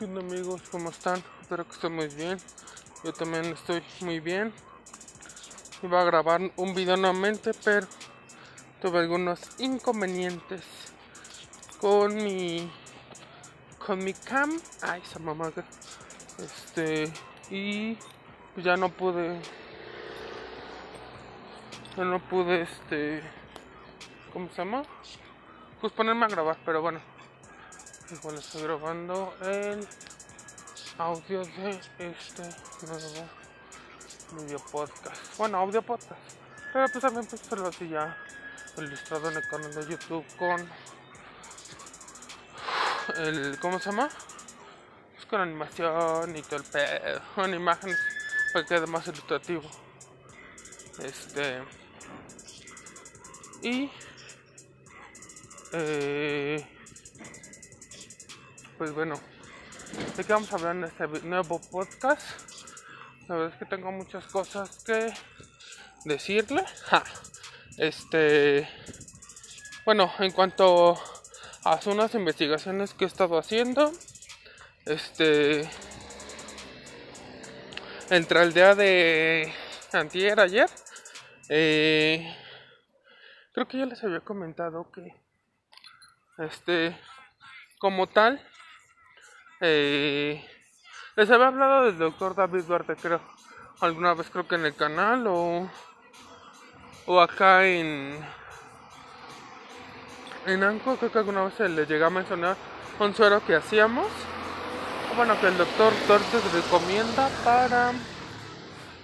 ¿Qué amigos? ¿Cómo están? Espero que estén muy bien. Yo también estoy muy bien. Iba a grabar un video nuevamente, pero tuve algunos inconvenientes con mi con mi cam. Ay, esa mamá. Este y pues ya no pude ya no pude este ¿cómo se llama? Pues ponerme a grabar, pero bueno. Igual estoy grabando el audio de este nuevo video podcast. Bueno, audio podcast. Pero pues también pues hacerlo así ya ilustrado en el canal de YouTube con el ¿cómo se llama? Pues con animación y todo el pedo, con imágenes para que quede más ilustrativo. Este y eh, pues bueno, de qué vamos a hablar en este nuevo podcast. La verdad es que tengo muchas cosas que decirle. Este, bueno, en cuanto a unas investigaciones que he estado haciendo, este, entre el día de antier, ayer, eh, creo que ya les había comentado que, este, como tal, eh, les había hablado del doctor David Duarte, creo. Alguna vez creo que en el canal o, o acá en, en Anco, creo que alguna vez se les llega a mencionar un suero que hacíamos. Bueno, que el doctor Duarte recomienda para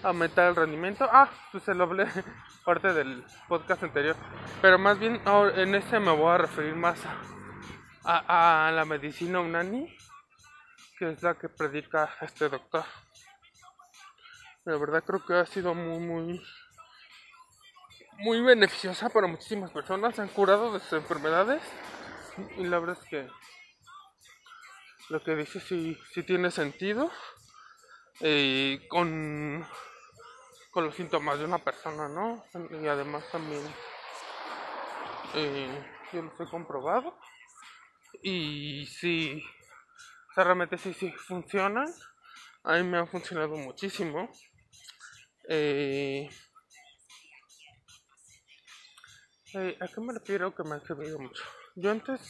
aumentar el rendimiento. Ah, pues se lo hablé parte del podcast anterior. Pero más bien en este me voy a referir más a, a la medicina unani que es la que predica este doctor. La verdad creo que ha sido muy, muy, muy beneficiosa para muchísimas personas. Se han curado de sus enfermedades. Y la verdad es que lo que dice sí, sí tiene sentido. Eh, con, con los síntomas de una persona, ¿no? Y además también eh, yo lo he comprobado. Y sí realmente sí, sí funcionan. A mí me han funcionado muchísimo. Eh, eh, ¿A qué me refiero que me ha servido mucho? Yo antes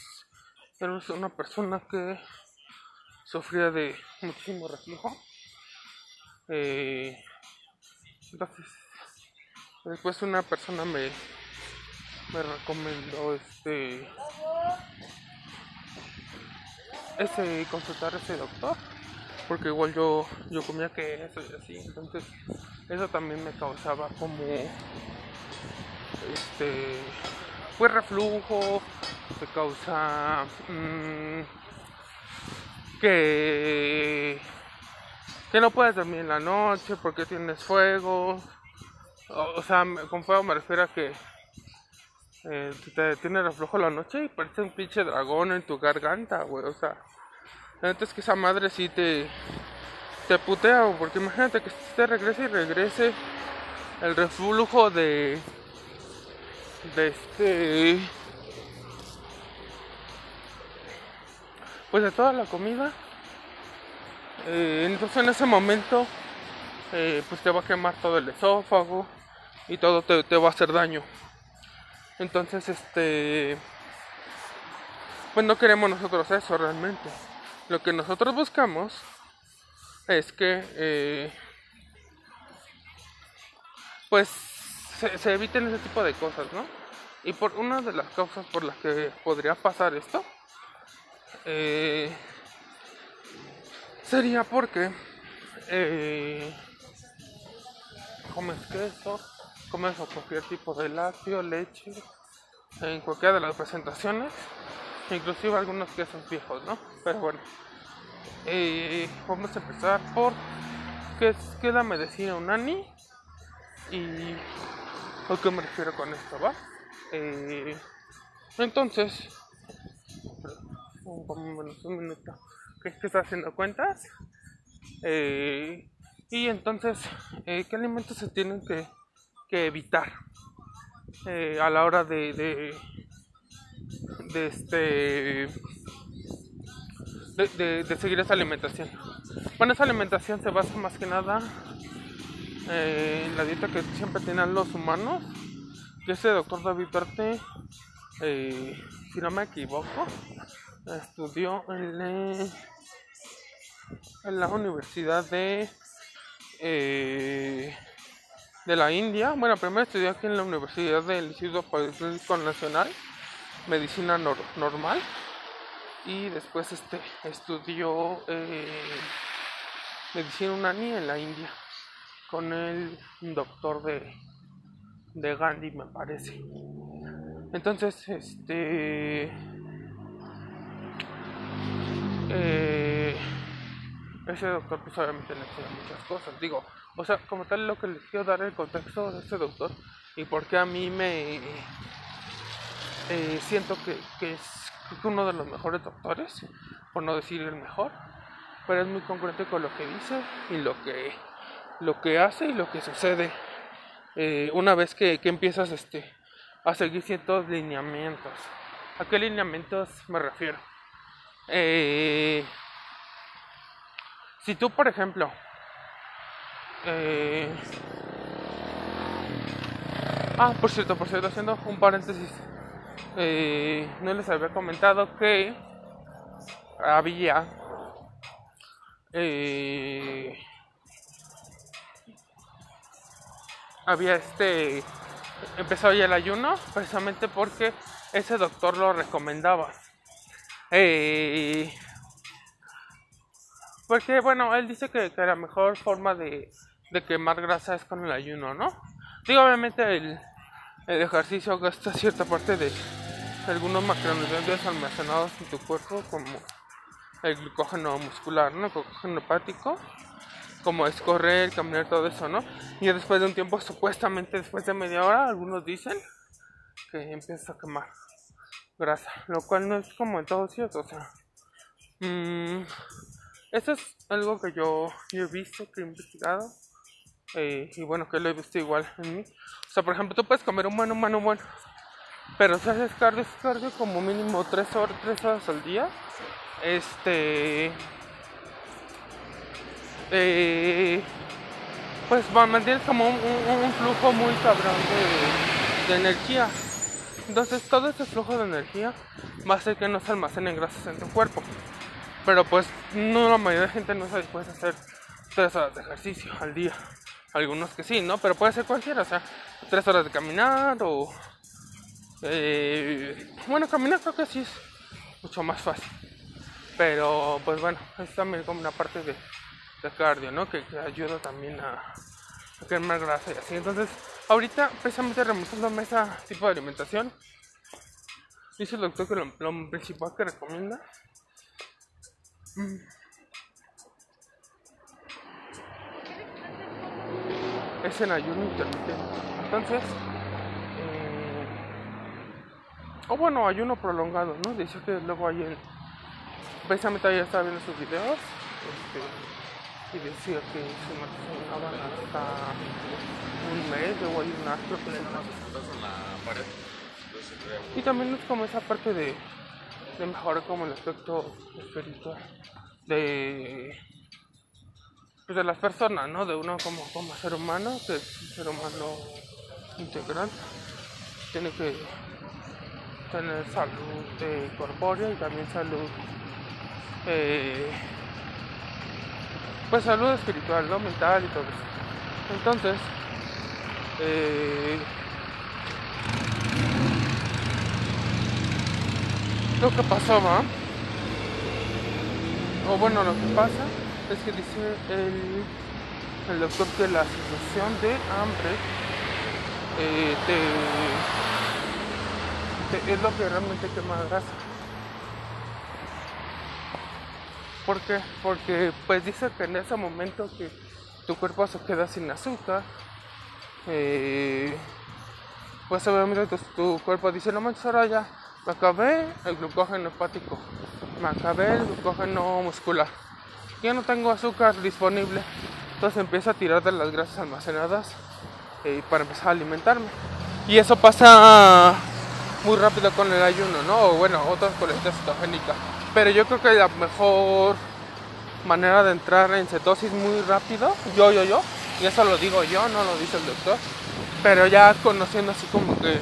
era una persona que sufría de muchísimo reflujo. Eh, entonces, después una persona me, me recomendó este ese consultar a ese doctor porque igual yo yo comía que eso y así entonces eso también me causaba como este pues reflujo me causa mmm, que que no puedes dormir en la noche porque tienes fuego o, sea con fuego me refiero a que eh, te tiene reflujo la noche y parece un pinche dragón en tu garganta, güey. O sea, la que esa madre sí te, te putea, porque imagínate que te regrese y regrese el reflujo de, de este, pues de toda la comida. Eh, entonces en ese momento, eh, pues te va a quemar todo el esófago y todo te, te va a hacer daño. Entonces, este, pues no queremos nosotros eso realmente. Lo que nosotros buscamos es que, eh, pues, se, eviten ese tipo de cosas, ¿no? Y por una de las causas por las que podría pasar esto, eh, sería porque eh, comes queso, comes cualquier tipo de lácteo, leche, en cualquiera de las presentaciones, inclusive algunos quesos viejos, ¿no? Pero bueno, eh, vamos a empezar por qué es, qué la medicina unani y a qué me refiero con esto, ¿va? Eh, entonces, un minuto, que es está haciendo cuentas. Eh, y entonces, ¿qué alimentos se tienen que que evitar eh, a la hora de, de, este de, seguir esa alimentación. Bueno, esa alimentación se basa más que nada eh, en la dieta que siempre tienen los humanos. Que ese doctor David Duarte, eh, si no me equivoco, estudió en, en la Universidad de de la India. Bueno, primero estudié aquí en la Universidad del Instituto Politécnico Nacional, Medicina Normal. Y después este, estudió eh, Medicina Unani en la India con el doctor de, de Gandhi, me parece. Entonces, este... Eh, ese doctor pues obviamente le enseña muchas cosas. Digo, o sea, como tal lo que les quiero dar el contexto de ese doctor y por qué a mí me eh, siento que, es uno de los mejores doctores, por no decir el mejor, pero es muy concreto con lo que dice y lo que, lo que hace y lo que sucede eh, una vez que, que, empiezas este, a seguir ciertos lineamientos. ¿A qué lineamientos me refiero? Eh, si tú, por ejemplo, eh... Ah, por cierto, por cierto, haciendo un paréntesis, eh, no les había comentado que había eh, había este empezado ya el ayuno precisamente porque ese doctor lo recomendaba. Eh, porque, bueno, él dice que, la mejor forma de, quemar grasa es con el ayuno, ¿no? Digo, obviamente el, ejercicio gasta cierta parte de algunos macronutrientes almacenados en tu cuerpo, como el glucógeno muscular, ¿no? El glucógeno hepático, como es correr, caminar, todo eso, ¿no? Y después de un tiempo, supuestamente después de media hora, algunos dicen que empieza a quemar grasa, lo cual no es como en todo cierto, o sea, mmm, eso es algo que yo, he visto, que he investigado. Eh, y bueno, que lo he visto igual en mí. O sea, por ejemplo, tú puedes comer un buen humano bueno. Pero si haces cardio, es cardio como mínimo 3 horas, 3 horas al día. Este. Eh, pues mantienes como un, flujo muy cabrón de, energía. Entonces todo ese flujo de energía va a hacer que no se almacenen grasas en tu cuerpo. Pero pues no la mayoría de gente no sabe puedes hacer tres horas de ejercicio al día. Algunos que sí, ¿no? Pero puede ser cualquiera, o sea, tres horas de caminar o... Eh, bueno, caminar creo que sí es mucho más fácil. Pero pues bueno, es también como una parte de, cardio, ¿no? Que, ayuda también a, a quemar grasa y así. Entonces, ahorita precisamente remontándome ese tipo de alimentación, dice el doctor que lo principal que recomienda es en ayuno intermitente. Entonces, eh, o bueno, ayuno prolongado, ¿no? Dice que luego hay en. Precisamente ayer estaba viendo sus videos este, y decía que se mantenían hasta un mes, luego hay un astro que Y también es como esa parte de de mejorar como el aspecto espiritual de pues de las personas, ¿no? De uno como, como ser humano, que es un ser humano integral, tiene que tener salud eh, corpórea y también salud, eh, pues salud espiritual, ¿no? Mental y todo eso. Entonces, eh, lo que pasaba, o bueno, lo que pasa es que dice el, el doctor que la situación de hambre eh, es lo que realmente quema grasa. ¿Por qué? Porque pues dice que en ese momento que tu cuerpo se queda sin azúcar, eh, pues obviamente tu, tu, cuerpo dice, no manches, ahora ya me acabé el glucógeno hepático. Me acabé el glucógeno muscular. Ya no tengo azúcar disponible. Entonces empiezo a tirar de las grasas almacenadas eh, para empezar a alimentarme. Y eso pasa muy rápido con el ayuno, ¿no? O bueno, otras colectas cetogénicas. Pero yo creo que la mejor manera de entrar en cetosis muy rápido, yo, yo, yo, y eso lo digo yo, no lo dice el doctor, pero ya conociendo así como que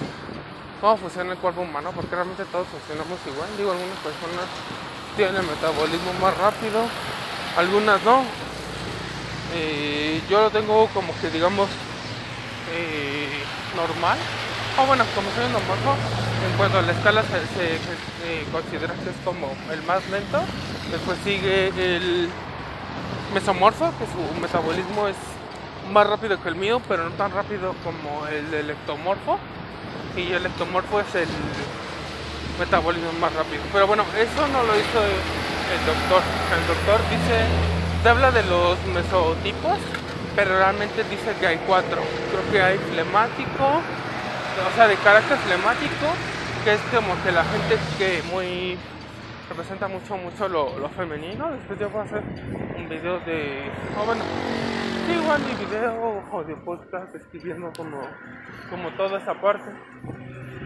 cómo funciona el cuerpo humano, porque realmente todos funcionamos igual, digo, algunas personas tienen metabolismo más rápido, algunas no, yo lo tengo como que digamos eh, normal, o bueno, como soy normal, en cuanto a la escala se, considera que es como el más lento, después sigue el mesomorfo, que su metabolismo es más rápido que el mío, pero no tan rápido como el del ectomorfo, y el ectomorfo es el metabolismo más rápido. Pero bueno, eso no lo hizo el doctor. El doctor dice, te habla de los mesotipos, pero realmente dice que hay cuatro. Creo que hay flemático, o sea, de carácter flemático, que es como que la gente que muy representa mucho mucho lo, femenino. Después yo voy a hacer un video de. Oh, bueno, igual mi video o de podcast escribiendo como, como toda esa parte.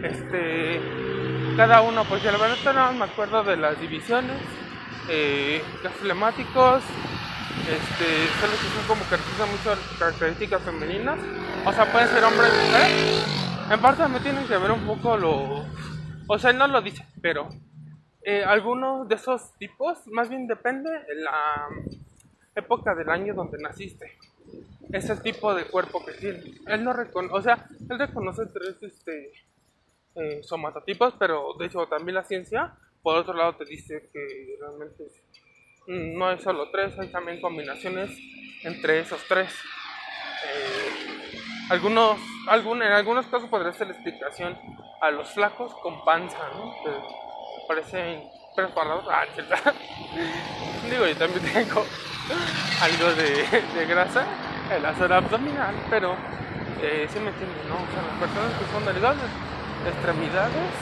Este. Cada uno, pues ya la verdad no me acuerdo de las divisiones. Eh, flemáticos. Este, son los que son como que representan muchas características femeninas. O sea, pueden ser hombres y mujeres. En parte me tienen que ver un poco lo. O sea, él no lo dice, pero eh, algunos de esos tipos, más bien depende de la época del año donde naciste. Es el tipo de cuerpo que tiene. Él no reconoce, o sea, él reconoce tres este, eh, somatotipos, pero de hecho también la ciencia, por otro lado, te dice que realmente no hay solo tres, hay también combinaciones entre esos tres. Eh, algunos, algún, en algunos casos podría ser la explicación a los flacos con panza, ¿no? parecen perros parados. Ah, Digo, yo también tengo algo de, de grasa en la zona abdominal, pero eh, sí me entienden, ¿no? O sea, las personas que son delgadas de extremidades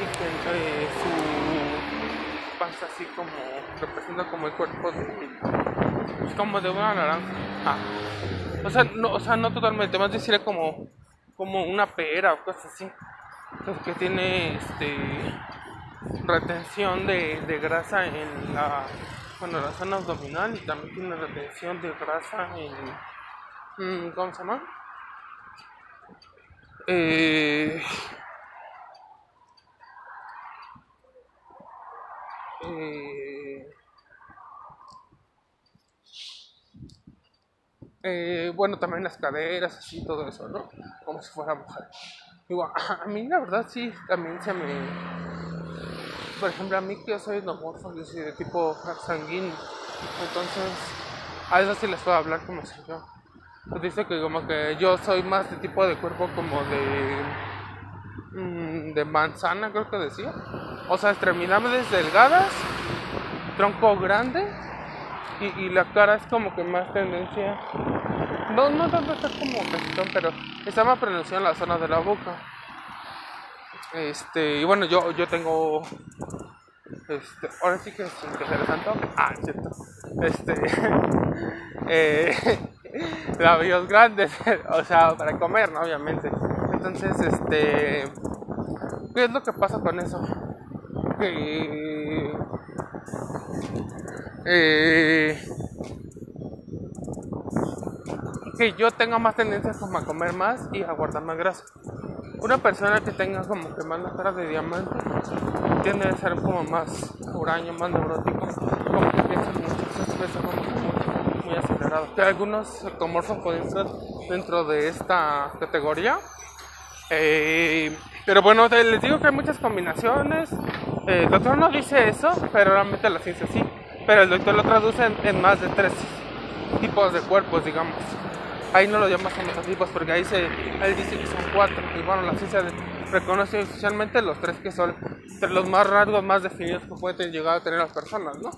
y que entre su panza así como representa como el cuerpo de pues como de una naranja. Ah. O sea, no, o sea, no totalmente, más decir como como una pera o cosas así. Entonces que tiene este retención de, de, grasa en la, bueno, la zona abdominal y también tiene retención de grasa en, mm, ¿cómo se llama? Eh, eh, eh, bueno, también las caderas, así, todo eso, ¿no? Como si fuera mujer. Igual, a mí la verdad sí, también se me por ejemplo, a mí que yo soy endomorfo, yo soy de tipo sanguíneo. Entonces, a eso sí les puedo hablar como si yo. Dice que como que yo soy más de tipo de cuerpo como de... Mm, de manzana, creo que decía. O sea, extremidades delgadas, tronco grande y, y la cara es como que más tendencia... No, no tanto está como mexicano, pero está más pronunciada en la zona de la boca. Este, y bueno, yo, yo tengo. Este, ahora sí que se santo. Ah, cierto. Este. eh, labios grandes, o sea, para comer, ¿no? Obviamente. Entonces, este. ¿Qué es lo que pasa con eso? Que. Eh, que yo tengo más tendencias como a comer más y a guardar más grasa una persona que tenga como que más la cara de diamante tiende a ser como más huraño, más neurótico, como que mucho, muy acelerado. Algunos ectomorfos pueden estar dentro de esta categoría. Eh, pero bueno, les digo que hay muchas combinaciones. Eh, el doctor no dice eso, pero realmente la ciencia sí. Pero el doctor lo traduce en más de tres tipos de cuerpos, digamos ahí no lo llamas tipos porque ahí se, él dice que son cuatro. Y bueno, la ciencia reconoce oficialmente los tres que son los más rasgos, más definidos que pueden llegar a tener las personas, ¿no?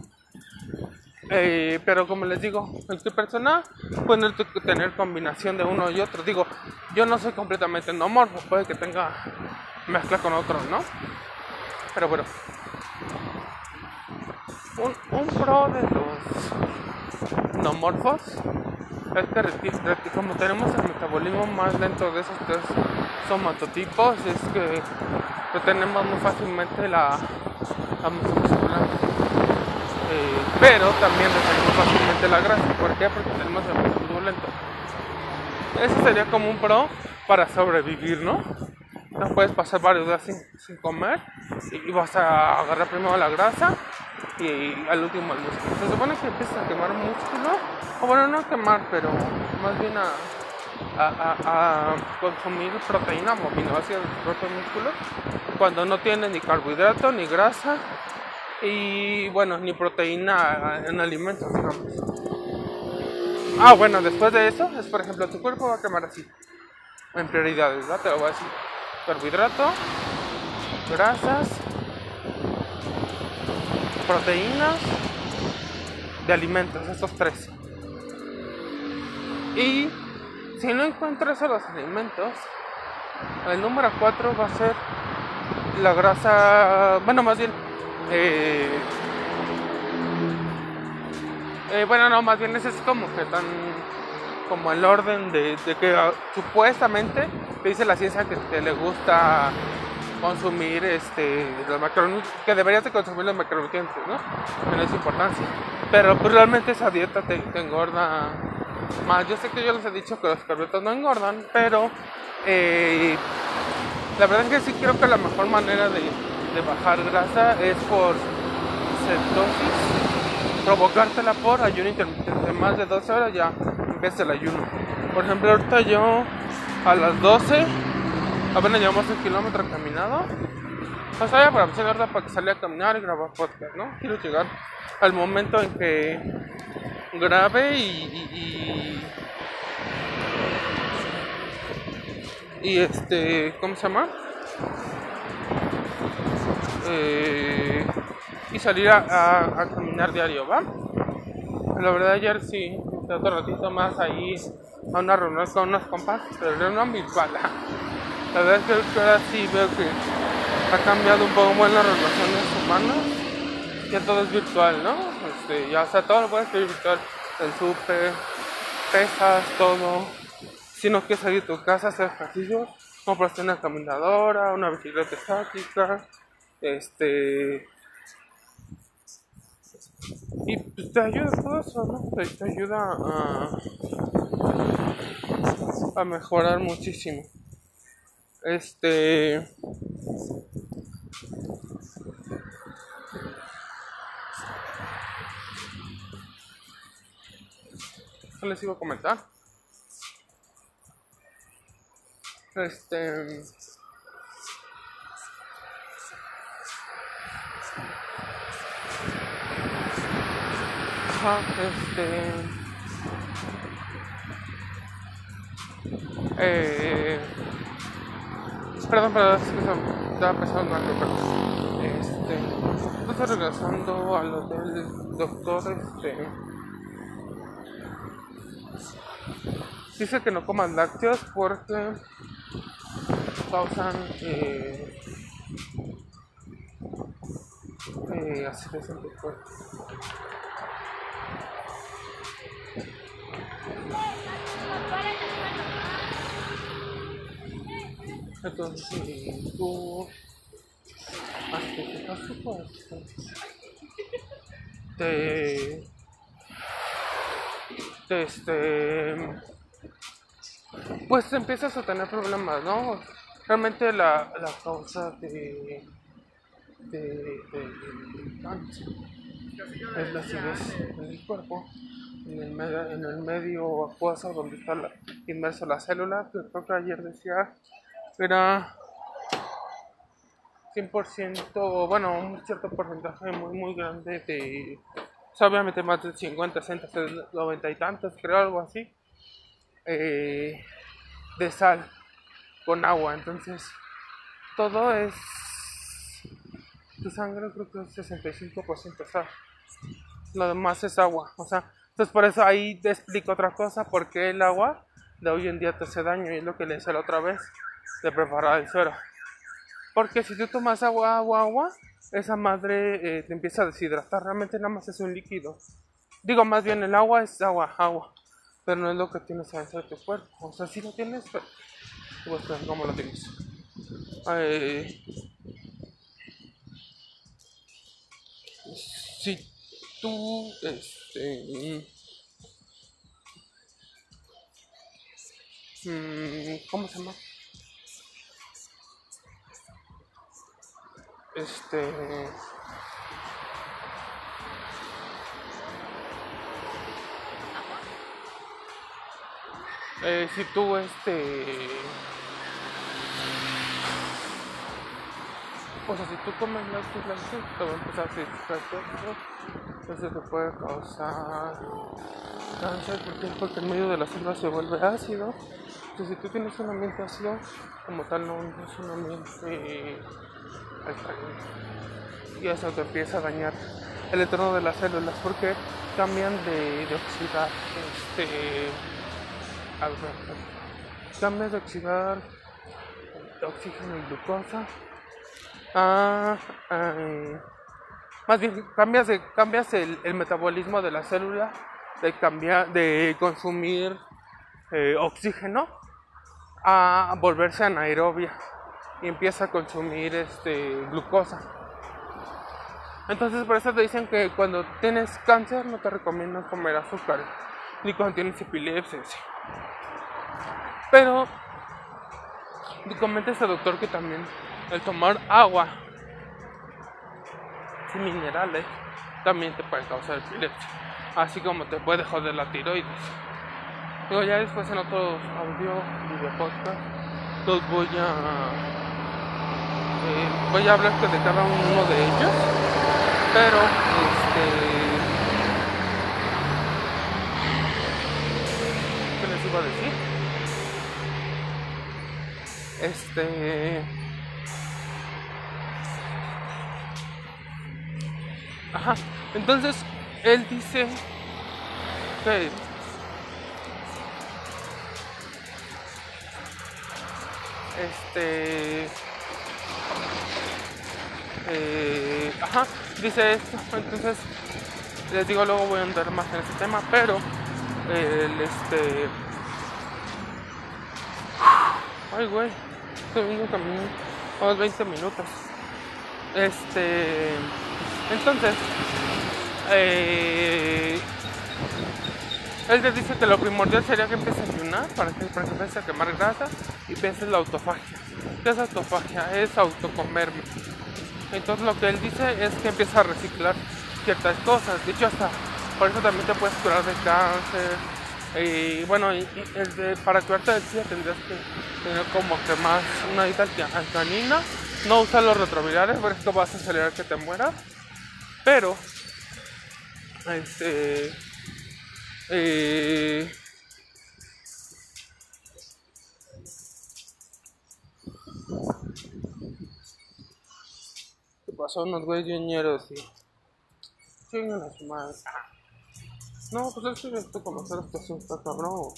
Eh, pero como les digo, cualquier persona puede tener combinación de uno y otro. Digo, yo no soy completamente endomorfo, puede que tenga mezcla con otros, ¿no? Pero bueno, un, un pro de los endomorfos es que como tenemos el metabolismo más lento de esos tres somatotipos, es que retenemos muy fácilmente la, vamos musculando. Eh, pero también retenemos fácilmente la grasa. ¿Por qué? Porque tenemos el músculo lento. Eso sería como un pro para sobrevivir, ¿no? No puedes pasar varios días sin, comer y, vas a agarrar primero la grasa y, al último el músculo. Se supone que empiezas a quemar músculo, o bueno, no a quemar, pero más bien a, a, consumir proteína aminoácidos de propio músculo cuando no tienes ni carbohidrato ni grasa y bueno, ni proteína en alimentos, digamos. Ah, bueno, después de eso, es por ejemplo, tu cuerpo va a quemar así, en prioridades, ¿verdad? Te lo voy a decir carbohidrato, grasas, proteínas de alimentos, esos tres. Y si no encuentras a los alimentos, el número 4 va a ser la grasa, bueno, más bien, eh, eh, bueno, no, más bien ese es como que tan como el orden de, que ah, supuestamente dice la ciencia que te le gusta consumir este los macronutrientes, que deberías de consumir los macronutrientes, ¿no? Tiene su importancia. Pero pues, realmente esa dieta te, engorda más. Yo sé que yo les he dicho que los carbohidratos no engordan, pero eh, la verdad es que sí creo que la mejor manera de, de bajar grasa es por cetosis, provocártela por ayuno intermitente, más de 12 horas ya el ayuno. Por ejemplo, ahorita yo a las 12 apenas llevamos un kilómetro caminado. O sea, para empezar para que salga a caminar y grabar podcast, ¿no? Quiero llegar al momento en que grabe y, y, este, ¿cómo se llama? Eh, y salir a, caminar diario, ¿va? La verdad ayer sí, otro ratito más ahí a una reunión con unos compas, pero reunión virtual. La verdad es que ahora sí veo que ha cambiado un poco las relaciones humanas, ya todo es virtual, ¿no? Este, ya, sea, todo lo puedes hacer virtual, el súper, pesas, todo. Si no quieres salir de tu casa, hacer ejercicio, compras una caminadora, una bicicleta estática, este y te ayuda todo eso, ¿no? Te, ayuda a, a mejorar muchísimo. Este. ¿Qué les iba a comentar? Este. Este. Eh, perdón, perdón, es que estaba pensando en algo, Este. Estoy regresando a lo del doctor, este. Dice que no coman lácteos porque causan eh, eh, en tu cuerpo. Entonces, tú hasta que supuesto te, te este pues empiezas a tener problemas, ¿no? Realmente la, la causa de, de, de, cáncer es la acidez en el cuerpo en el, medio, en el medio acuoso donde está la, inmerso la célula, que creo que ayer decía era 100%, bueno, un cierto porcentaje muy, muy grande de, obviamente más de 50, 60, 90 y tantos, creo algo así, eh, de sal con agua. Entonces, todo es, tu sangre creo que es 65% sal, lo demás es agua, o sea, entonces por eso ahí te explico otra cosa, porque el agua de hoy en día te hace daño y es lo que le decía la otra vez de preparar el suero. Porque si tú tomas agua, agua, agua, esa madre eh, te empieza a deshidratar, realmente nada más es un líquido. Digo, más bien el agua es agua, agua, pero no es lo que tienes adentro de tu cuerpo. O sea, si lo tienes, pero... Pues, ¿cómo lo tienes? Eh, si tú, este, mm, ¿cómo se llama? Este, eh, si tú, este, o sea, si tú comes lácteos, te va a empezar a entonces te puede causar cáncer porque, porque en medio de la selva se vuelve ácido. Entonces, si tú tienes un ambiente ácido, como tal, no, es un ambiente alcalino. Y eso te empieza a dañar el entorno de las células porque cambian de, de oxidar, este, cambias de oxidar oxígeno y glucosa a, más bien cambias, cambias el, metabolismo de la célula de cambiar de consumir eh, oxígeno a volverse anaerobia y empieza a consumir este glucosa. Entonces por eso te dicen que cuando tienes cáncer no te recomiendan comer azúcar ni cuando tienes epilepsia. Pero comenta este doctor que también el tomar agua minerales también te puede causar epilepsia, así como te puede joder la tiroides. Luego ya después en otros audio, video podcast, los voy a eh, voy a hablar de cada uno de ellos, pero este ¿qué les iba a decir? Este Ajá. Entonces, él dice que este eh, ajá dice esto entonces les digo luego voy a andar más en ese tema pero el este ay güey estoy viendo también unos 20 minutos este entonces, eh, él te dice que lo primordial sería que empieces a ayunar para que, empieces a quemar grasa y pienses la autofagia. ¿Qué es autofagia? Es autocomerme. Entonces lo que él dice es que empieza a reciclar ciertas cosas. De hecho, hasta por eso también te puedes curar de cáncer. Y bueno, para curarte del SIDA tendrías que tener como que más una dieta alcanina. No usar los retrovirales, porque esto vas a acelerar que te mueras. Pero, este, eh, ¿Qué pasó? Unos güeyes ñeros y. Chingan a su madre. No, pues es que hacer estación está cabrón.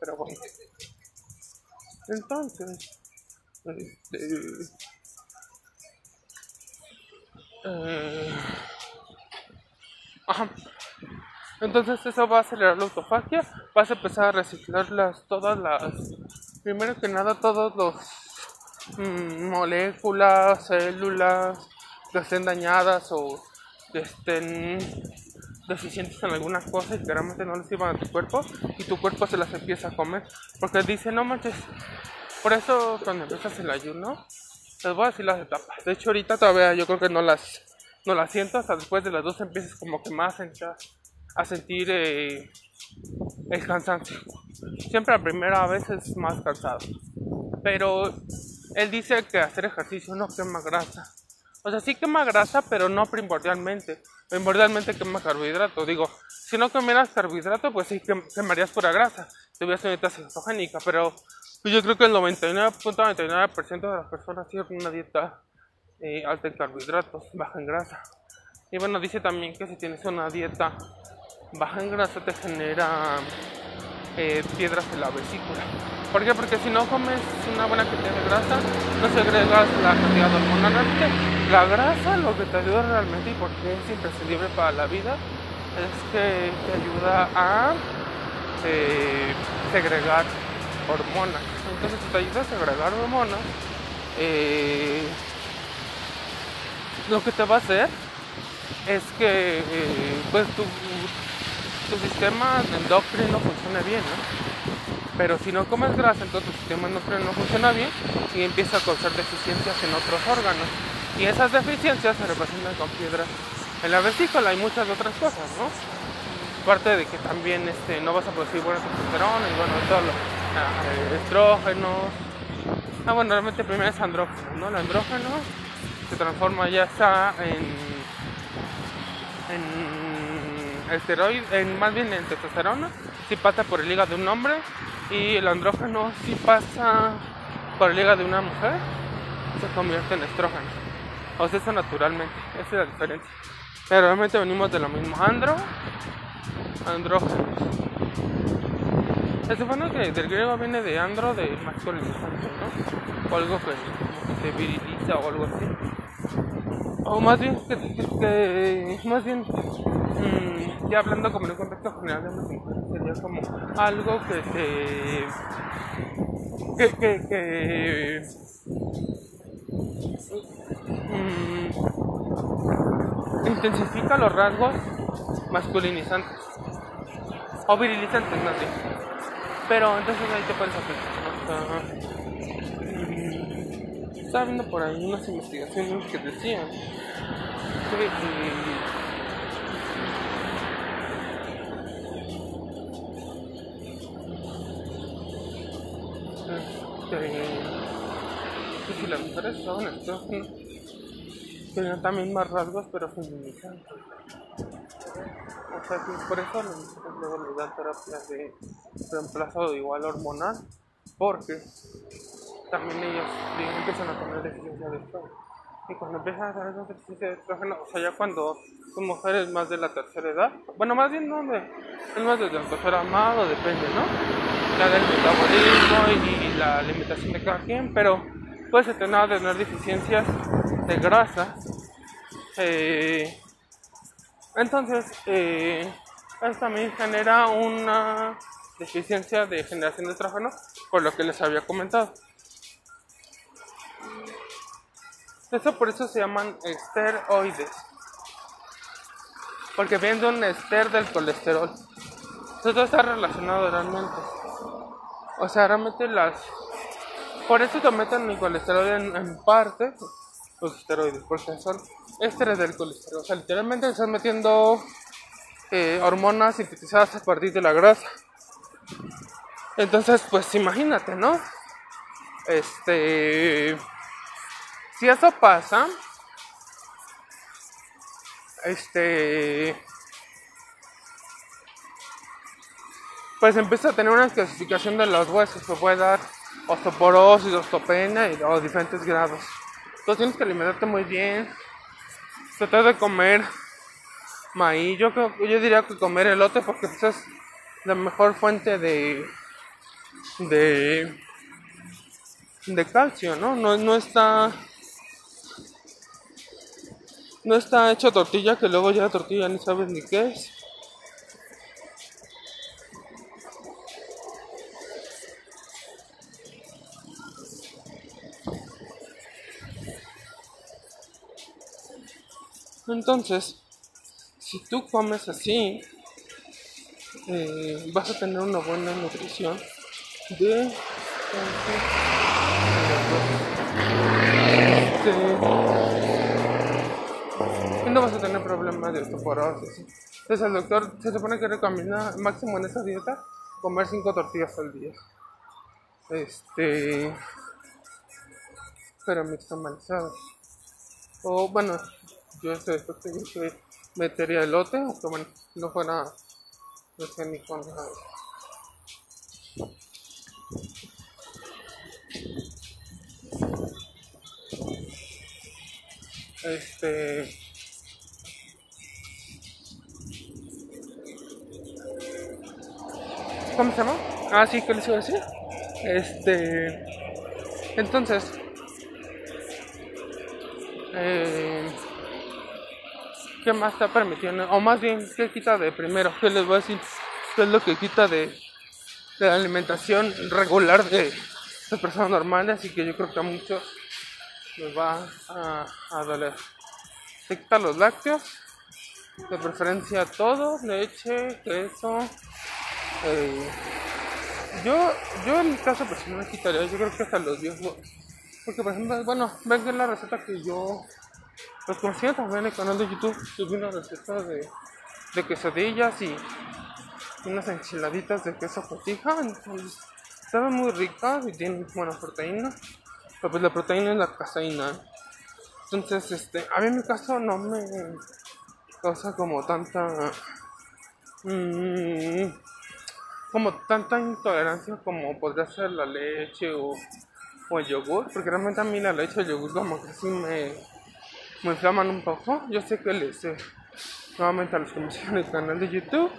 Pero bueno. Entonces. Eh, Entonces eso va a acelerar la autofagia, vas a empezar a reciclar las, todas las, primero que nada todos los mm, moléculas, células que estén dañadas o que estén deficientes en alguna cosa y que realmente no les sirvan a tu cuerpo y tu cuerpo se las empieza a comer. Porque dice no manches por eso cuando empiezas el ayuno, les voy a decir las etapas. De hecho ahorita todavía yo creo que no las, no las siento, hasta después de las dos empiezas como que más a sentir eh, el cansancio. Siempre la primera vez es más cansado. Pero él dice que hacer ejercicio no quema grasa. O sea, sí quema grasa, pero no primordialmente. Primordialmente quema carbohidrato. Digo, si no comieras carbohidrato, pues sí quemarías pura grasa. Tuvieras una dieta cetogénica, pero pues yo creo que el 99.99% de las personas tienen una dieta eh, alta en carbohidratos, baja en grasa. Y bueno, dice también que si tienes una dieta baja en grasa te genera eh, piedras en la vesícula. ¿Por qué? Porque si no comes una buena cantidad de grasa, no segregas la cantidad hormonal. La grasa lo que te ayuda realmente y porque es imprescindible para la vida es que te ayuda a eh, segregar hormonas. Entonces, te ayuda a segregar hormonas, eh, lo que te va a hacer es que eh, pues tu, tu sistema endocrino funcione bien, ¿no? Pero si no comes grasa, entonces tu sistema endocrino no funciona bien y empieza a causar deficiencias en otros órganos. Y esas deficiencias se representan con piedras en la vesícula y muchas otras cosas, ¿no? Aparte de que también este, no vas a producir buena testosterona y bueno, todo lo, estrógenos. Ah, bueno, realmente primero es andrógeno, ¿no? El andrógeno se transforma ya está en, en esteroide, en, más bien en testosterona, si pasa por el hígado de un hombre y el andrógeno si pasa por el hígado de una mujer, se convierte en estrógeno. O sea, eso naturalmente, esa es la diferencia. Pero realmente venimos de lo mismo. Andro, andrógeno. Se supone que del griego viene de andro, de masculinizante, ¿no? O algo que, se viriliza o algo así. O más bien, que, más bien, mmm, ya hablando como en un contexto general de mujeres, sería como algo que se. que. que. que mmm, intensifica los rasgos masculinizantes o virilizantes, no sé. Pero entonces ahí te puedes aplicar. Mm, estaba viendo por ahí unas investigaciones que decían que eh, este, que si las mujeres son estrógenos tenían también más rasgos pero feminizantes o sea que por eso luego les dan terapias de reemplazo igual hormonal porque también ellos empiezan a tener deficiencia de estrógeno y cuando empiezan a tener deficiencia de estrógeno o sea ya cuando son mujeres más de la tercera edad bueno más bien no de, es más desde el tercer amado depende no ya del metabolismo y, la alimentación de cada quien pero puede tener, tener deficiencias de grasa. Eh, entonces, eh, esto también genera una deficiencia de generación de estrógeno, por lo que les había comentado. Eso por eso se llaman esteroides. Porque viene de un ester del colesterol. Todo está relacionado realmente. O sea, realmente las... Por eso te meten el colesterol en, en parte, los esteroides, porque son esteres del colesterol. O sea, literalmente están metiendo eh, hormonas sintetizadas a partir de la grasa. Entonces, pues imagínate, ¿no? Este. Si eso pasa, este. Pues empieza a tener una clasificación de los huesos que puede dar osteoporosis, osteopenia y, o diferentes grados. Entonces tienes que alimentarte muy bien. Tratar de comer maíz. Yo, creo, yo diría que comer elote porque pues, es la mejor fuente de, de, de calcio, ¿no? ¿no? No está no está hecho tortilla que luego ya la tortilla ni sabes ni qué es. Entonces, si tú comes así, eh, vas a tener una buena nutrición de este, y no vas a tener problemas de osteoporosis. Entonces el doctor se supone que recomienda máximo en esa dieta comer 5 tortillas al día. Este pero mixtamalizadas. O bueno, yo este después tengo que metería elote, aunque bueno, no fuera, no sé ni nada. Este. ¿Cómo se llama? Ah, sí, ¿qué les iba a decir? Este. Entonces. Eh, ¿Qué más está permitiendo? O más bien, ¿qué quita de primero? ¿Qué les voy a decir? ¿Qué es lo que quita de, la alimentación regular de, de personas normales? Y que yo creo que a muchos me va a, doler. Se quita los lácteos, de preferencia todo, leche, queso. eh, yo, yo en mi caso personal quitaría, yo creo que hasta los 10 huevos. Porque por ejemplo, bueno, ven que la receta que yo los conocí también en el canal de YouTube, subí una receta de, de quesadillas y unas enchiladitas de queso cotija, entonces saben muy ricas y tienen buena proteína, pero pues la proteína es la caseína. Entonces, este, a mí en mi caso no me causa como tanta mm, como tanta intolerancia como podría ser la leche o, o el yogur, porque realmente a mí la leche y el yogur como que sí me, me inflaman un poco. Yo sé que les eh, nuevamente a los que me siguen en el canal de YouTube,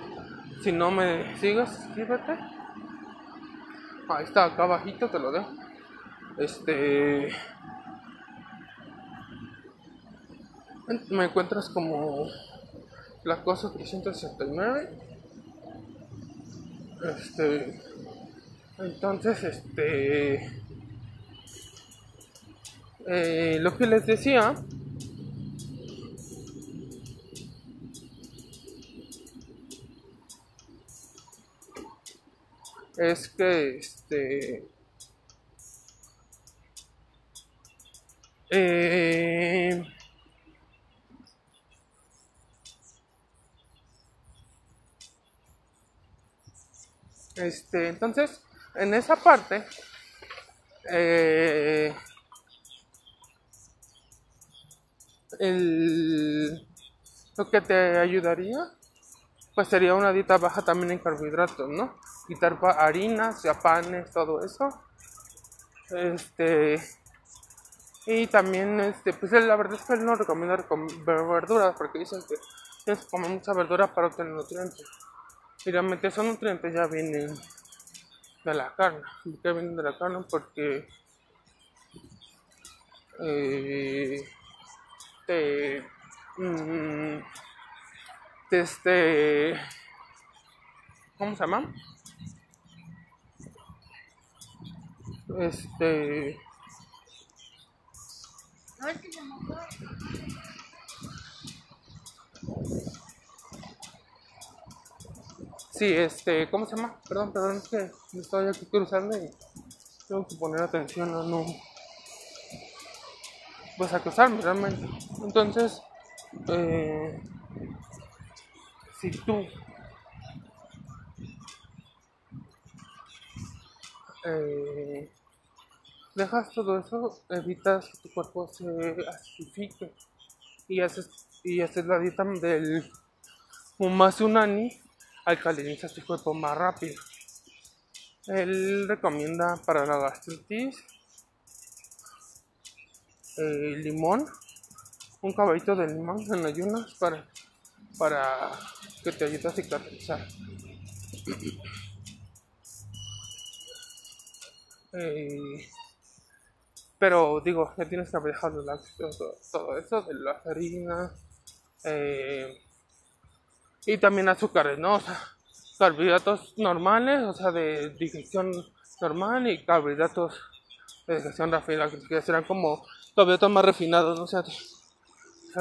si no me sigues, suscríbete. Ahí está, acá abajito te lo dejo. Este me encuentras como la cosa 369 este entonces este eh, lo que les decía es que este eh, Este, entonces, en esa parte, eh, el, lo que te ayudaría, pues sería una dieta baja también en carbohidratos, ¿no? Quitar harinas, ya panes, todo eso. Este, y también, este, pues la verdad es que él no recomienda comer verduras porque dicen que tienes que comer mucha verdura para obtener nutrientes. Y realmente esos nutrientes ya vienen de la carne. ¿Por qué vienen de la carne? Porque eh, mm, te, este, ¿cómo se llama? Este, sí, este, ¿cómo se llama? Perdón, perdón, es que me estoy aquí cruzando y tengo que poner atención a no, pues a cruzarme realmente. Entonces, eh, si tú eh, dejas todo eso, evitas que tu cuerpo se acidifique y haces, y haces la dieta del más unani, alcalinizas tu cuerpo más rápido. Él recomienda para la gastritis eh, limón, un caballito de limón en ayunas para, para que te ayude a cicatrizar. Eh, pero digo, ya tienes que haber dejado la- todo, eso de las harinas eh, y también azúcares, ¿no? O sea, carbohidratos normales, o sea, de digestión normal y carbohidratos de digestión refinada, que serán como carbohidratos más refinados, ¿no? O sea,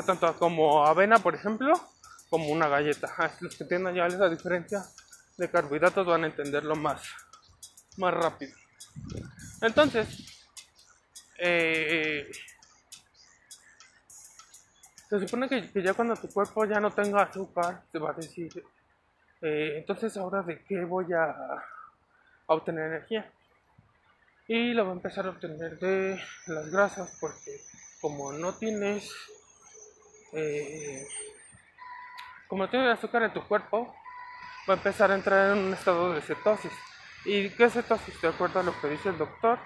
tanto como avena, por ejemplo, como una galleta. Ah, Los que tienen ya esa diferencia de carbohidratos van a entenderlo más, más rápido. Entonces, eh, se supone que, ya cuando tu cuerpo ya no tenga azúcar, te va a decir, eh, entonces ahora de qué voy a, obtener energía. Y lo va a empezar a obtener de las grasas, porque como no tienes, eh, como no tienes azúcar en tu cuerpo, va a empezar a entrar en un estado de cetosis. ¿Y qué cetosis? De acuerdo a lo que dice el doctor,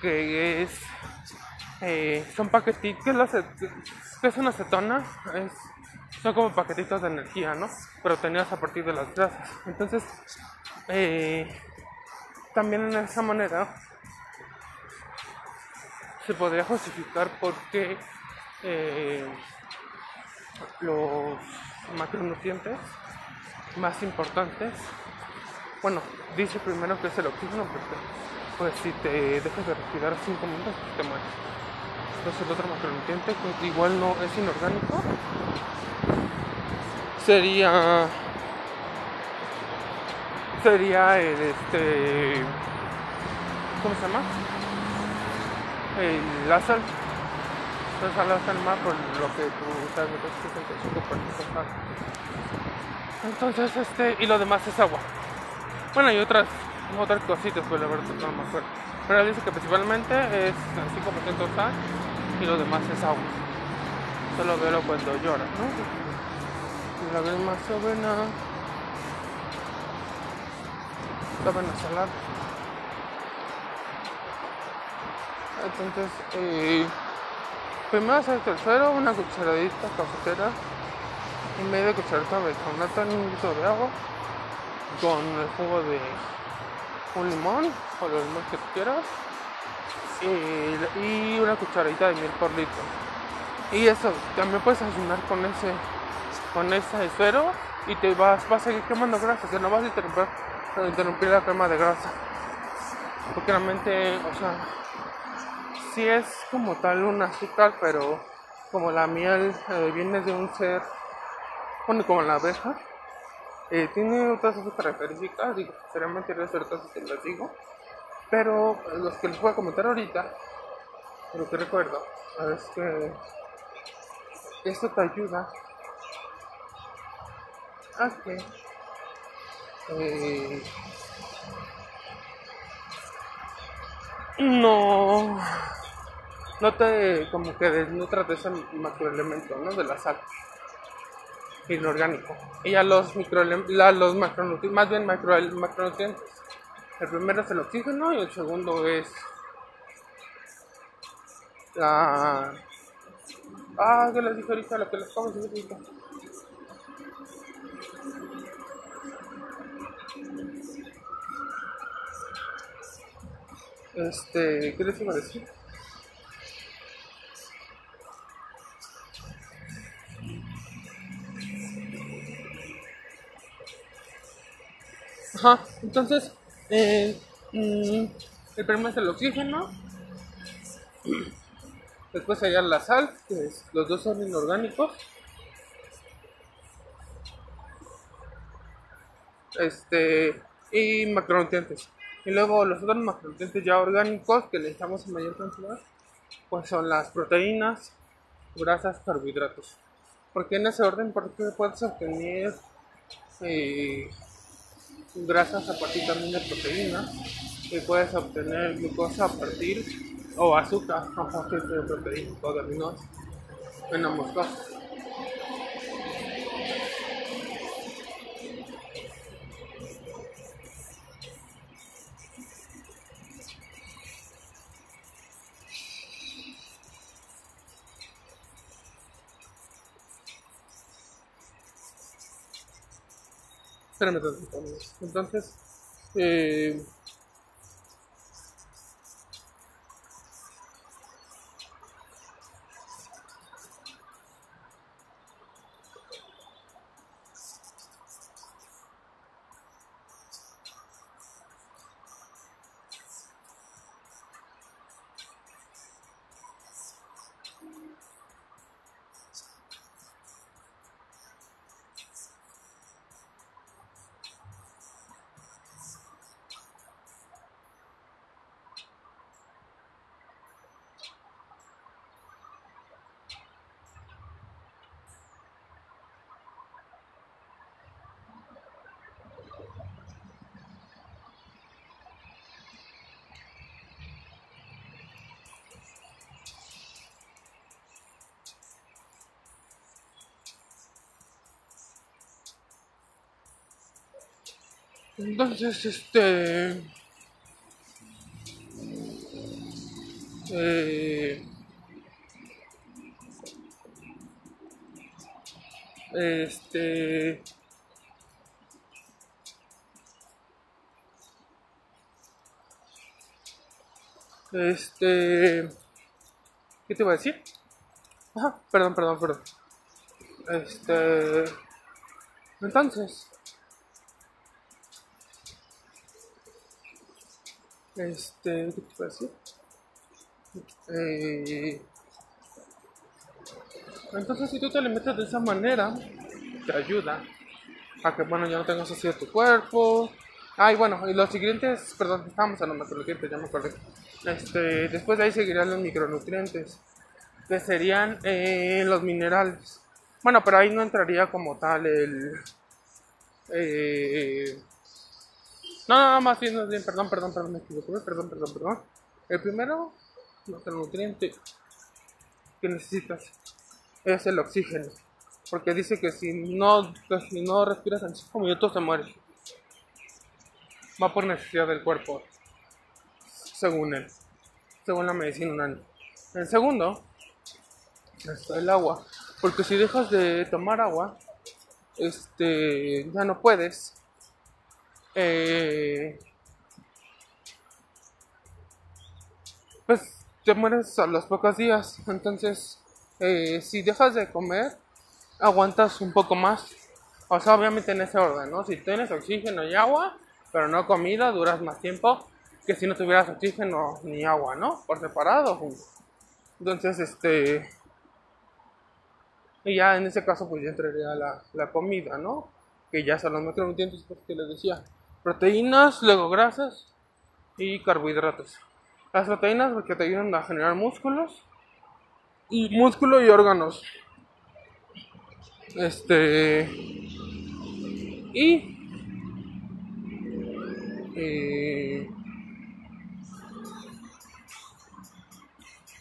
que es eh, son paquetitos ¿qué es, la acet- qué es una acetona? Es, son como paquetitos de energía, ¿no? Pero obtenidos a partir de las grasas. Entonces, eh, también en esa manera se podría justificar por qué eh, los macronutrientes más importantes bueno, dice primero que es el oxígeno porque pues si te dejas de respirar 5 minutos pues te mueres. Entonces el otro macronutriente que igual no es inorgánico sería sería el este ¿cómo se llama? El, la sal entonces la sal más por lo que tú sabes que entonces este y lo demás es agua bueno y otras otras cositas pues la verdad no me acuerdo pero dice que principalmente es 5% sal y lo demás es agua. Solo veo cuando llora ¿no? y la grima sobena saben a salar entonces eh, primero hacer el suero una cucharadita cafetera. Y media cucharadita de bicarbonato en un litro de agua con el jugo de un limón o los limón que quieras y, una cucharadita de miel por litro y eso también puedes ayunar con ese con ese suero y te vas, vas a seguir quemando grasa, que no vas a interrumpir, interrumpir la quema de grasa. Porque realmente, o sea, sí es como tal un azúcar, pero como la miel eh, viene de un ser, bueno, como la abeja, eh, tiene otras características, digo, sería mentiras caso si las digo, pero los que les voy a comentar ahorita, lo que recuerdo, es que esto te ayuda a que eh, no no te como que desnutras de ese macroelemento ¿no? de la sal inorgánico. Y a los microelementos los macronutrientes más bien macro, macronutrientes el primero es el oxígeno y el segundo es la ah que les dije ahorita lo que les comes Este, ¿qué les iba a decir? Ajá, entonces, eh, mm, el primero es el oxígeno, después sería la sal, que los dos son inorgánicos. Este, y macronutrientes. Y luego los otros macronutrientes ya orgánicos que necesitamos en mayor cantidad, pues son las proteínas, grasas, carbohidratos. Porque en ese orden, porque puedes obtener eh, grasas a partir también de proteínas, y puedes obtener glucosa a partir, o azúcar a partir de proteínas o de en ambos casos. Espérame Entonces, eh, Entonces, este... Eh, este... Este... ¿Qué te iba a decir? Ajá, perdón, perdón, perdón. Este... Entonces... Este, ¿qué te decir? Eh, Entonces, si tú te alimentas de esa manera, te ayuda a que, bueno, ya no tengas así tu cuerpo. Ay, bueno, y los siguientes, perdón, estamos en los macronutrientes, ya me acordé. Este, después de ahí seguirían los micronutrientes, que serían eh, los minerales. Bueno, pero ahí no entraría como tal el... Eh, no, no, más bien, bien, perdón, perdón, perdón, me equivoqué, perdón, perdón, perdón. El primero, nutriente que necesitas es el oxígeno. Porque dice que si no, si no respiras en 5 minutos te mueres. Va por necesidad del cuerpo. Según él. Según la medicina El segundo es el agua. Porque si dejas de tomar agua, este, ya no puedes. Eh, pues te mueres a los pocos días. Entonces, eh, si dejas de comer, aguantas un poco más. O sea, obviamente en ese orden, ¿no? Si tienes oxígeno y agua, pero no comida, duras más tiempo que si no tuvieras oxígeno ni agua, ¿no? Por separado. Entonces, este... Y ya en ese caso, pues ya entraría la, la comida, ¿no? Que ya son los macronutrientes pues, que les decía. Proteínas, luego grasas y carbohidratos. Las proteínas porque te ayudan a generar músculos y músculo y órganos. Este. Y. Eh,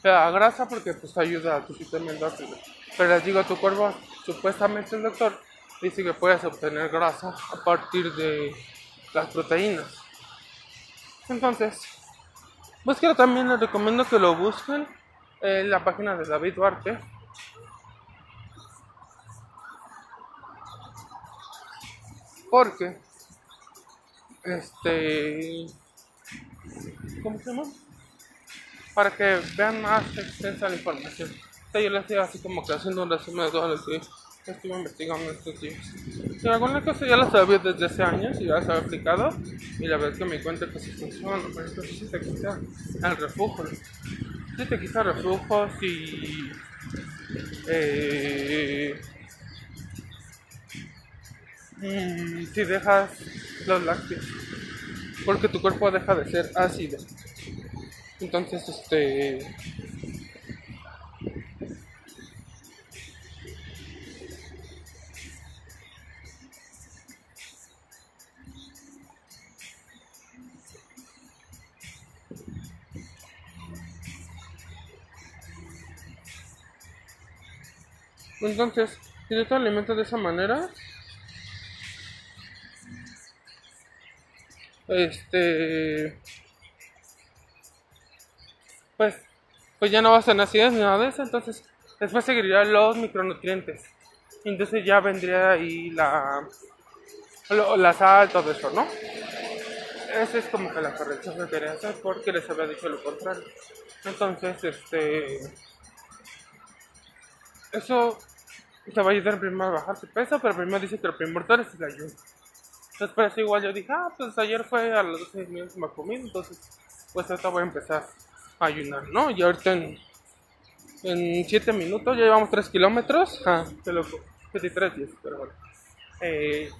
la grasa porque pues ayuda a tu sistema endócrino. Pero les digo, tu cuerpo, supuestamente el doctor dice que puedes obtener grasa a partir de las proteínas. Entonces, búsquelo también, les recomiendo que lo busquen en la página de David Duarte Porque, este, ¿cómo se llama? Para que vean más extensa la información. yo les estoy así como que haciendo un resumen de todo lo que estuve investigando estos días. Si alguna cosa ya la sabía desde hace años y ya se había aplicado, y la verdad que me cuenta que sí funciona, pero esto sí te quita el refugio. Sí te quita refugio y. Eh, Mm, si dejas los lácteos porque tu cuerpo deja de ser ácido entonces este Entonces, si tú te alimentas de esa manera, este pues pues ya no va a ser acidez ni nada de eso entonces después seguirían los micronutrientes. Entonces ya vendría ahí la la sal todo eso no esa es como que la corrección que quería hacer porque les había dicho lo contrario. Entonces este eso te va a ayudar primero a bajar tu peso pero primero dice que lo primordial es el ayuno entonces, por eso igual yo dije, ah, pues ayer fue a los 12 minutos me comí, entonces, pues ahorita voy a empezar a ayunar, ¿no? Y ahorita en, en 7 minutos ya llevamos 3 kilómetros, ah, qué loco, 73 días, pero bueno. Eh,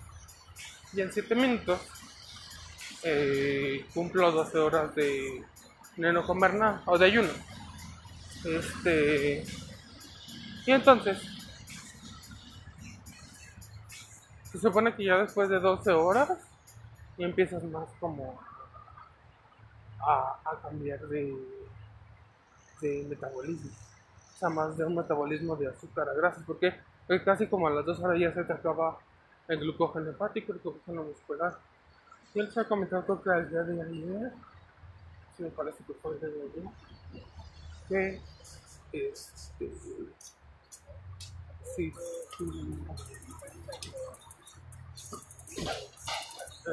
y en 7 minutos eh, cumplo 12 horas de, de no comer nada, o de ayuno. Este, y entonces, Se supone que ya después de 12 horas y empiezas más como a, cambiar de, de metabolismo. O sea, más de un metabolismo de azúcar a grasas. Porque casi como a las 2 horas ya se te acaba el glucógeno hepático, el glucógeno muscular. Y él se ha comentado que al día de ayer, si me parece que fue el día de ayer, que este, sí,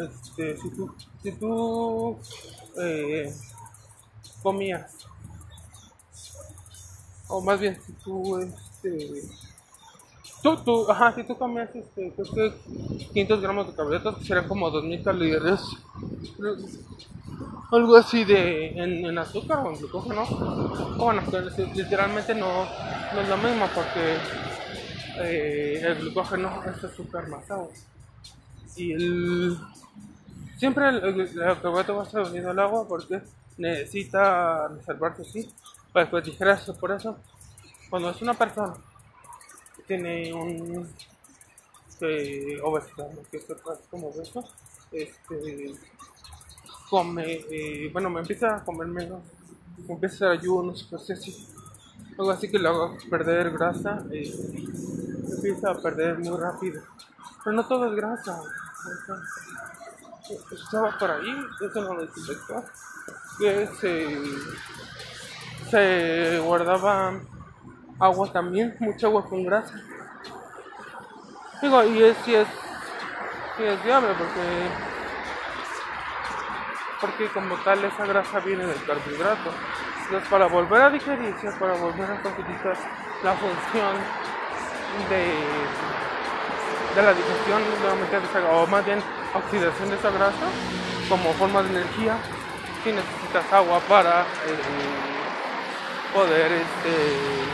este, si tú, si tú eh, comías, o más bien si tú, este, tú, tú, ajá, si tú comías, este, creo que 500 gramos de carbohidratos, que serán como 2000 calorías, algo así de, en, azúcar o en glucógeno, bueno, literalmente no, no es lo mismo porque eh, el glucógeno es azúcar más agua. Y el, siempre el, el, va a estar unido al agua porque necesita reservarse así para después. Por eso, cuando es una persona que tiene un que obesidad, que es como obeso, este, come, eh, bueno, me empieza a comer menos, me empieza a hacer ayunos, cosas así. Algo así que lo hago perder grasa, eh, empieza a perder muy rápido. Pero no todo es grasa. Estaba por ahí, eso no lo desinfectó, que se, se guardaba agua también, mucha agua con grasa. Digo, y es, si es, si es viable porque, porque como tal esa grasa viene del carbohidrato. Entonces para volver a digerirse, para volver a facilitar la función de, de la digestión nuevamente o más bien oxidación de esa grasa como forma de energía, si necesitas agua para eh, poder este,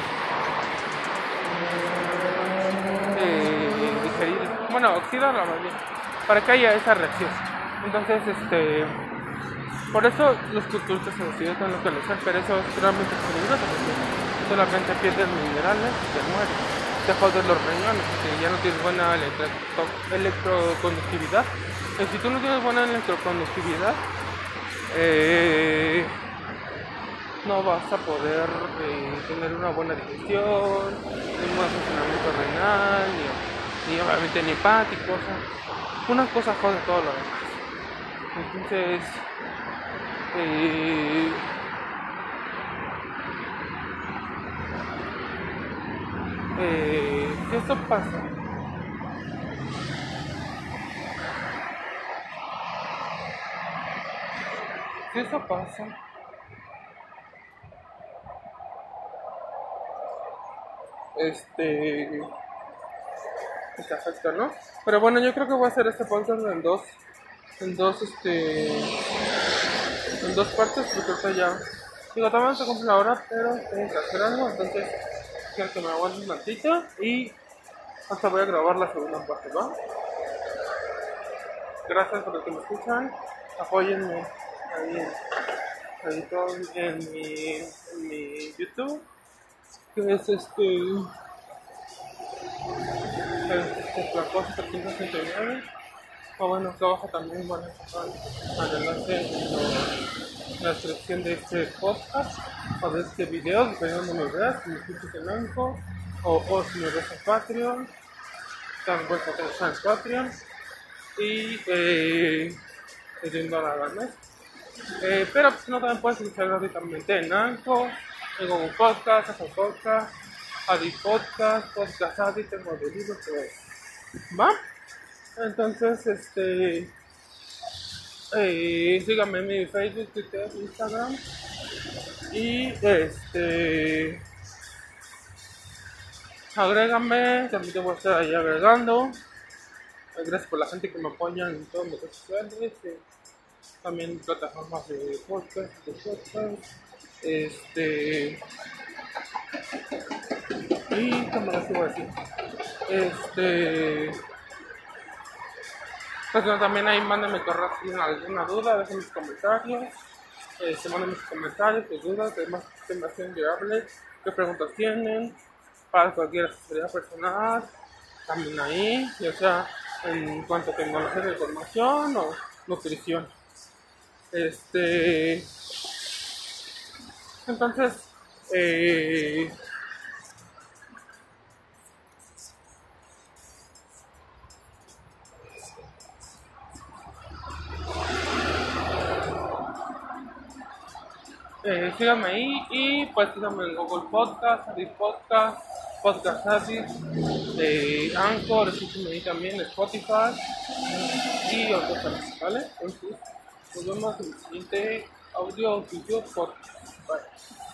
bueno, oxidarla más bien, para que haya esa reacción. Entonces, este, por eso los culturistas se necesitan localizar, pero eso es realmente peligroso porque solamente pierden minerales y te mueres. Joden los riñones, porque ya no tienes buena electro electroconductividad. Y si tú no tienes buena electroconductividad, eh, no vas a poder eh, tener una buena digestión, un buen funcionamiento renal, ni obviamente ni hepático, o sea, una cosa jode todo lo demás. Entonces, eh, eh, si esto pasa, si esto pasa, este te afecta, ¿no? Pero bueno, yo creo que voy a hacer este podcast en dos, en dos, este, en dos partes, porque ahorita ya, digo, también se cumple la hora, pero tengo que hacer algo, entonces Quiero que me aguante un ratito y hasta voy a grabar la segunda parte, ¿va? Gracias por los que me escuchan. Apóyenme ahí en, ahí en, mi, mi YouTube, que es este. Es, es la cosa 369 jóvenes trabajos también van a estar adelante en la descripción de este podcast o de este video, dependiendo de mi red, mi sitio económico o, o si me ves en Patreon, tan vuelta a en Patreon y eh, eh yendo a la ¿no? eh, Pero pues, no también puedes instalar directamente en Anco, en Google Podcast, Apple Podcast, Adi Podcast, Podcast Adi, tengo de libros que ¿Va? Entonces, este, eh, síganme en mi Facebook, Twitter, Instagram. Y este, agrégame, también te voy a estar ahí agregando. Gracias por la gente que me apoya en todas mis redes sociales, eh, también plataformas de podcast, de podcast. Este, y como les iba a decir, este. Pues también ahí mándenme correo si tienen alguna duda, dejen mis comentarios. Eh, se manden mis comentarios, sus dudas, temas que hable, qué preguntas tienen, para cualquier asesoría personal, también ahí, ya sea en cuanto a tecnología de información o nutrición. Este. Entonces, eh, Eh, síganme ahí y pues síganme en Google Podcast, Addict Podcast, Podcast Addict, de Anchor, escúchenme ahí también Spotify y otros canales, ¿vale? Entonces, nos vemos en el siguiente audio video podcast.